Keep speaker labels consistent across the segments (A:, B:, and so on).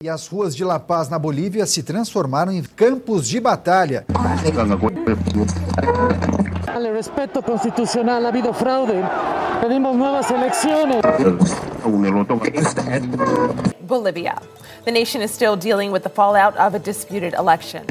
A: E as ruas de La Paz, na Bolívia, se transformaram em campos de batalha.
B: El respeto constitucional, ha habido fraude. Pedimos nuevas elecciones.
C: Bolivia. The nation is still dealing with the fallout of a disputed election.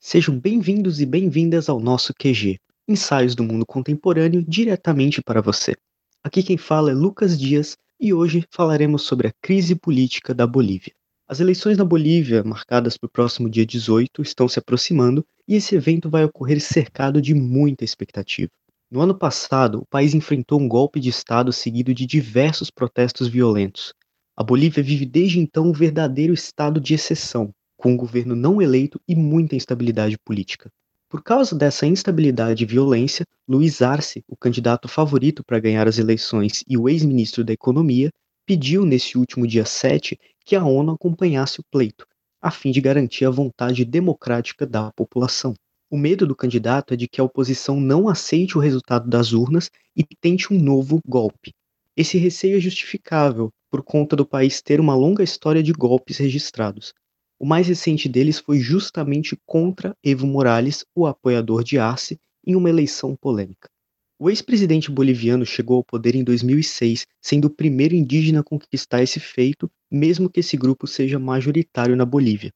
D: Sejam bem-vindos e bem-vindas ao nosso QG, ensaios do mundo contemporâneo diretamente para você. Aqui quem fala é Lucas Dias e hoje falaremos sobre a crise política da Bolívia. As eleições na Bolívia, marcadas para o próximo dia 18, estão se aproximando e esse evento vai ocorrer cercado de muita expectativa. No ano passado, o país enfrentou um golpe de Estado seguido de diversos protestos violentos. A Bolívia vive desde então um verdadeiro estado de exceção, com um governo não eleito e muita instabilidade política. Por causa dessa instabilidade e violência, Luiz Arce, o candidato favorito para ganhar as eleições e o ex-ministro da Economia, pediu nesse último dia 7 que a ONU acompanhasse o pleito, a fim de garantir a vontade democrática da população. O medo do candidato é de que a oposição não aceite o resultado das urnas e tente um novo golpe. Esse receio é justificável por conta do país ter uma longa história de golpes registrados. O mais recente deles foi justamente contra Evo Morales, o apoiador de Arce, em uma eleição polêmica. O ex-presidente boliviano chegou ao poder em 2006, sendo o primeiro indígena a conquistar esse feito, mesmo que esse grupo seja majoritário na Bolívia.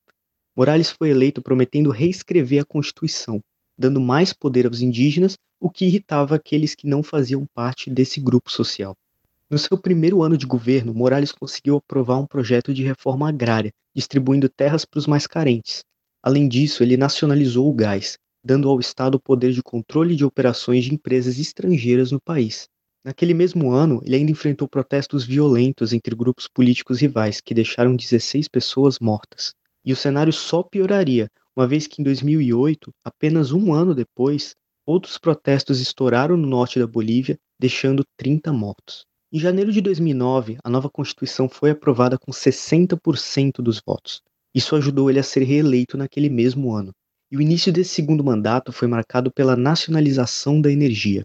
D: Morales foi eleito prometendo reescrever a Constituição, dando mais poder aos indígenas, o que irritava aqueles que não faziam parte desse grupo social. No seu primeiro ano de governo, Morales conseguiu aprovar um projeto de reforma agrária, distribuindo terras para os mais carentes. Além disso, ele nacionalizou o gás, dando ao Estado o poder de controle de operações de empresas estrangeiras no país. Naquele mesmo ano, ele ainda enfrentou protestos violentos entre grupos políticos rivais, que deixaram 16 pessoas mortas. E o cenário só pioraria, uma vez que em 2008, apenas um ano depois, outros protestos estouraram no norte da Bolívia, deixando 30 mortos. Em janeiro de 2009, a nova Constituição foi aprovada com 60% dos votos. Isso ajudou ele a ser reeleito naquele mesmo ano. E o início desse segundo mandato foi marcado pela nacionalização da energia.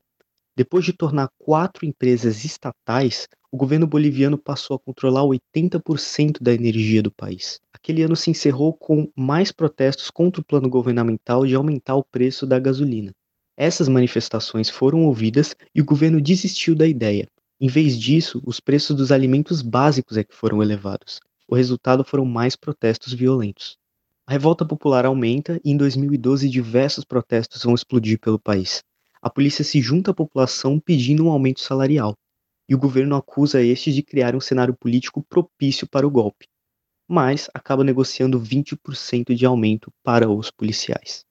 D: Depois de tornar quatro empresas estatais, o governo boliviano passou a controlar 80% da energia do país. Aquele ano se encerrou com mais protestos contra o plano governamental de aumentar o preço da gasolina. Essas manifestações foram ouvidas e o governo desistiu da ideia. Em vez disso, os preços dos alimentos básicos é que foram elevados. O resultado foram mais protestos violentos. A revolta popular aumenta e em 2012 diversos protestos vão explodir pelo país. A polícia se junta à população pedindo um aumento salarial, e o governo acusa estes de criar um cenário político propício para o golpe, mas acaba negociando 20% de aumento para os policiais.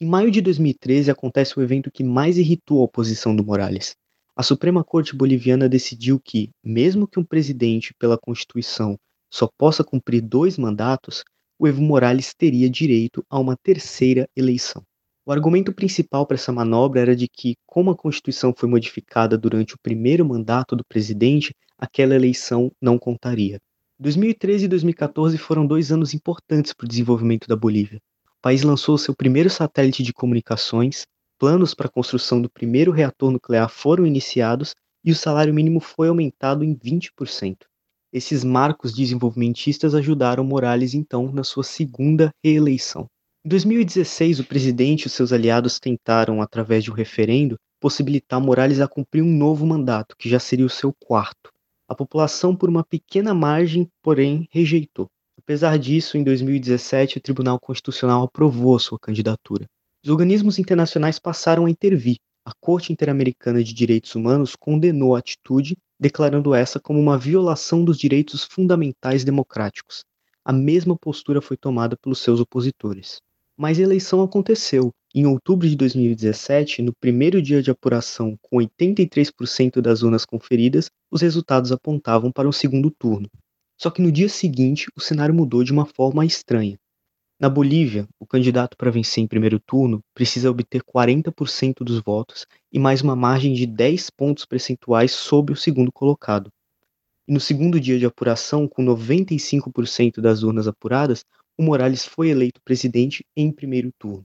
D: Em maio de 2013 acontece o evento que mais irritou a oposição do Morales. A Suprema Corte Boliviana decidiu que, mesmo que um presidente, pela Constituição, só possa cumprir dois mandatos, o Evo Morales teria direito a uma terceira eleição. O argumento principal para essa manobra era de que, como a Constituição foi modificada durante o primeiro mandato do presidente, aquela eleição não contaria. 2013 e 2014 foram dois anos importantes para o desenvolvimento da Bolívia. O país lançou seu primeiro satélite de comunicações, planos para a construção do primeiro reator nuclear foram iniciados e o salário mínimo foi aumentado em 20%. Esses marcos desenvolvimentistas ajudaram Morales então na sua segunda reeleição. Em 2016, o presidente e seus aliados tentaram, através de um referendo, possibilitar Morales a cumprir um novo mandato, que já seria o seu quarto. A população, por uma pequena margem, porém, rejeitou. Apesar disso, em 2017, o Tribunal Constitucional aprovou a sua candidatura. Os organismos internacionais passaram a intervir. A Corte Interamericana de Direitos Humanos condenou a atitude declarando essa como uma violação dos direitos fundamentais democráticos. A mesma postura foi tomada pelos seus opositores. Mas a eleição aconteceu. Em outubro de 2017, no primeiro dia de apuração, com 83% das urnas conferidas, os resultados apontavam para um segundo turno. Só que no dia seguinte, o cenário mudou de uma forma estranha. Na Bolívia, o candidato para vencer em primeiro turno precisa obter 40% dos votos e mais uma margem de 10 pontos percentuais sobre o segundo colocado. E no segundo dia de apuração, com 95% das urnas apuradas, o Morales foi eleito presidente em primeiro turno.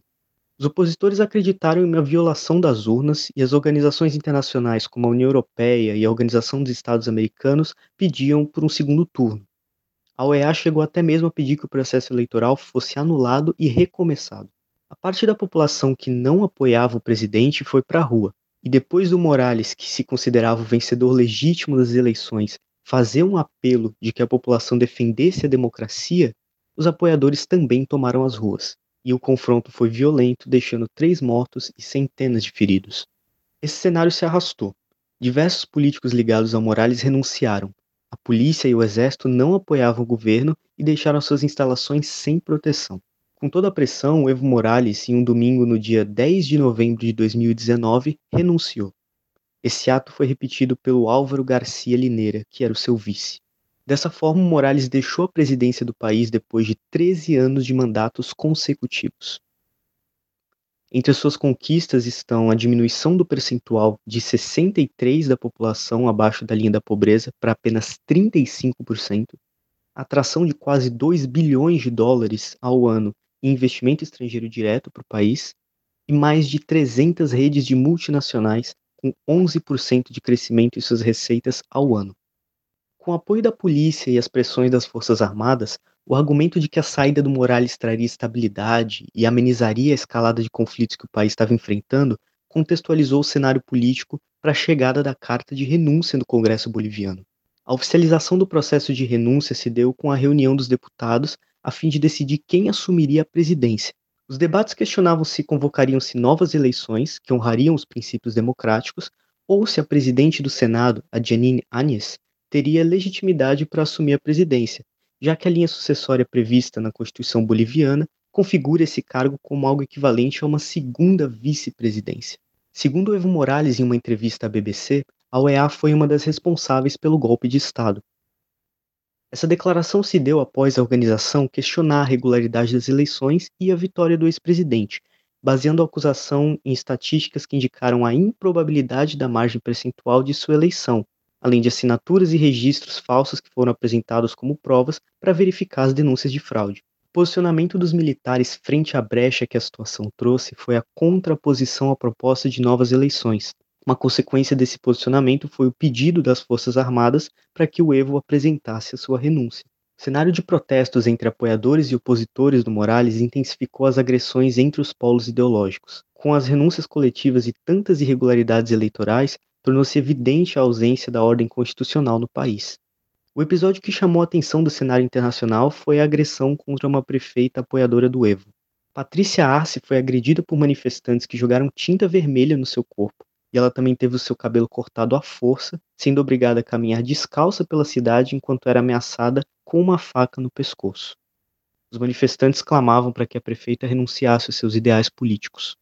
D: Os opositores acreditaram em uma violação das urnas e as organizações internacionais como a União Europeia e a Organização dos Estados Americanos pediam por um segundo turno. A OEA chegou até mesmo a pedir que o processo eleitoral fosse anulado e recomeçado. A parte da população que não apoiava o presidente foi para a rua, e depois do Morales, que se considerava o vencedor legítimo das eleições, fazer um apelo de que a população defendesse a democracia, os apoiadores também tomaram as ruas e o confronto foi violento, deixando três mortos e centenas de feridos. Esse cenário se arrastou. Diversos políticos ligados ao Morales renunciaram. A polícia e o exército não apoiavam o governo e deixaram suas instalações sem proteção. Com toda a pressão, Evo Morales, em um domingo no dia 10 de novembro de 2019, renunciou. Esse ato foi repetido pelo Álvaro Garcia Lineira, que era o seu vice. Dessa forma, Morales deixou a presidência do país depois de 13 anos de mandatos consecutivos. Entre suas conquistas estão a diminuição do percentual de 63% da população abaixo da linha da pobreza para apenas 35%, a atração de quase 2 bilhões de dólares ao ano em investimento estrangeiro direto para o país e mais de 300 redes de multinacionais com 11% de crescimento em suas receitas ao ano. Com o apoio da polícia e as pressões das Forças Armadas, o argumento de que a saída do Morales traria estabilidade e amenizaria a escalada de conflitos que o país estava enfrentando contextualizou o cenário político para a chegada da carta de renúncia no Congresso boliviano. A oficialização do processo de renúncia se deu com a reunião dos deputados a fim de decidir quem assumiria a presidência. Os debates questionavam se convocariam-se novas eleições que honrariam os princípios democráticos ou se a presidente do Senado, a Janine Áñez, teria legitimidade para assumir a presidência, já que a linha sucessória prevista na Constituição boliviana configura esse cargo como algo equivalente a uma segunda vice-presidência. Segundo Evo Morales em uma entrevista à BBC, a OEA foi uma das responsáveis pelo golpe de Estado. Essa declaração se deu após a organização questionar a regularidade das eleições e a vitória do ex-presidente, baseando a acusação em estatísticas que indicaram a improbabilidade da margem percentual de sua eleição, além de assinaturas e registros falsos que foram apresentados como provas para verificar as denúncias de fraude. O posicionamento dos militares frente à brecha que a situação trouxe foi a contraposição à proposta de novas eleições. Uma consequência desse posicionamento foi o pedido das Forças Armadas para que o Evo apresentasse a sua renúncia. O cenário de protestos entre apoiadores e opositores do Morales intensificou as agressões entre os polos ideológicos. Com as renúncias coletivas e tantas irregularidades eleitorais, tornou-se evidente a ausência da ordem constitucional no país. O episódio que chamou a atenção do cenário internacional foi a agressão contra uma prefeita apoiadora do Evo. Patrícia Arce foi agredida por manifestantes que jogaram tinta vermelha no seu corpo, e ela também teve o seu cabelo cortado à força, sendo obrigada a caminhar descalça pela cidade enquanto era ameaçada com uma faca no pescoço. Os manifestantes clamavam para que a prefeita renunciasse aos seus ideais políticos.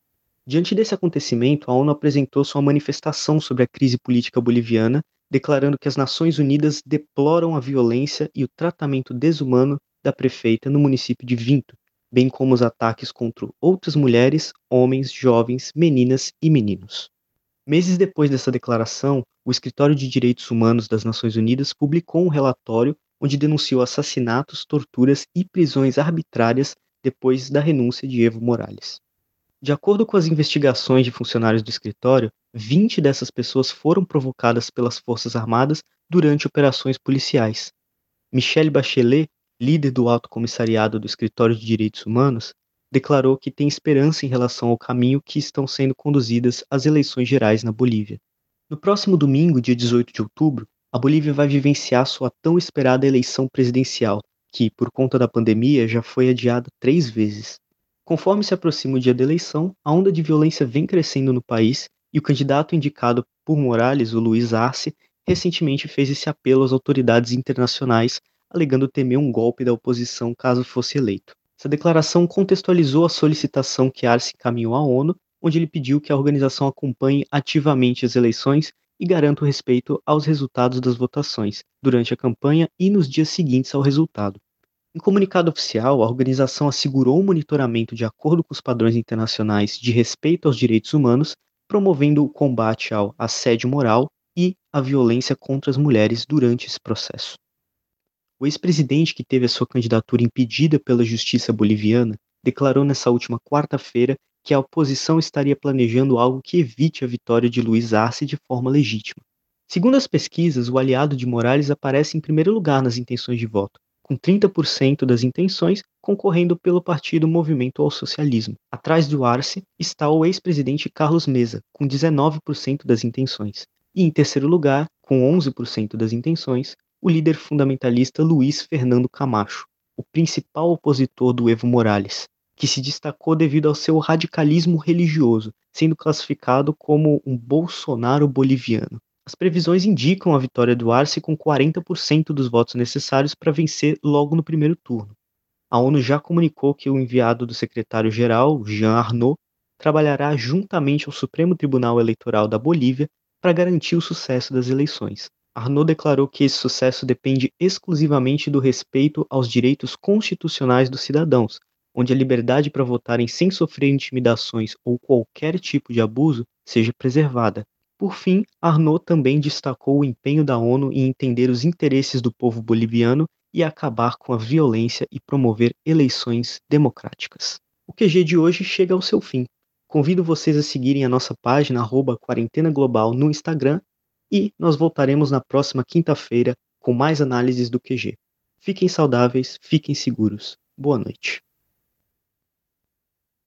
D: Diante desse acontecimento, a ONU apresentou sua manifestação sobre a crise política boliviana, declarando que as Nações Unidas deploram a violência e o tratamento desumano da prefeita no município de Vinto, bem como os ataques contra outras mulheres, homens, jovens, meninas e meninos. Meses depois dessa declaração, o Escritório de Direitos Humanos das Nações Unidas publicou um relatório onde denunciou assassinatos, torturas e prisões arbitrárias depois da renúncia de Evo Morales. De acordo com as investigações de funcionários do escritório, 20 dessas pessoas foram provocadas pelas Forças Armadas durante operações policiais. Michelle Bachelet, líder do Alto Comissariado do Escritório de Direitos Humanos, declarou que tem esperança em relação ao caminho que estão sendo conduzidas as eleições gerais na Bolívia. No próximo domingo, dia 18 de outubro, a Bolívia vai vivenciar sua tão esperada eleição presidencial, que, por conta da pandemia, já foi adiada três vezes. Conforme se aproxima o dia da eleição, a onda de violência vem crescendo no país e o candidato indicado por Morales, o Luiz Arce, recentemente fez esse apelo às autoridades internacionais, alegando temer um golpe da oposição caso fosse eleito. Essa declaração contextualizou a solicitação que Arce encaminhou à ONU, onde ele pediu que a organização acompanhe ativamente as eleições e garanta o respeito aos resultados das votações durante a campanha e nos dias seguintes ao resultado. Em comunicado oficial, a organização assegurou o monitoramento de acordo com os padrões internacionais de respeito aos direitos humanos, promovendo o combate ao assédio moral e à violência contra as mulheres durante esse processo. O ex-presidente que teve a sua candidatura impedida pela justiça boliviana declarou nessa última quarta-feira que a oposição estaria planejando algo que evite a vitória de Luiz Arce de forma legítima. Segundo as pesquisas, o aliado de Morales aparece em primeiro lugar nas intenções de voto, com 30% das intenções concorrendo pelo partido Movimento ao Socialismo. Atrás do Arce está o ex-presidente Carlos Mesa, com 19% das intenções. E em terceiro lugar, com 11% das intenções, o líder fundamentalista Luiz Fernando Camacho, o principal opositor do Evo Morales, que se destacou devido ao seu radicalismo religioso, sendo classificado como um Bolsonaro boliviano. As previsões indicam a vitória do Arce com 40% dos votos necessários para vencer logo no primeiro turno. A ONU já comunicou que o enviado do secretário-geral, Jean Arnaud, trabalhará juntamente ao Supremo Tribunal Eleitoral da Bolívia para garantir o sucesso das eleições. Arnaud declarou que esse sucesso depende exclusivamente do respeito aos direitos constitucionais dos cidadãos, onde a liberdade para votarem sem sofrer intimidações ou qualquer tipo de abuso seja preservada, por fim, Arnaud também destacou o empenho da ONU em entender os interesses do povo boliviano e acabar com a violência e promover eleições democráticas. O QG de hoje chega ao seu fim. Convido vocês a seguirem a nossa página arroba Quarentena Global no Instagram e nós voltaremos na próxima quinta-feira com mais análises do QG. Fiquem saudáveis, fiquem seguros. Boa noite.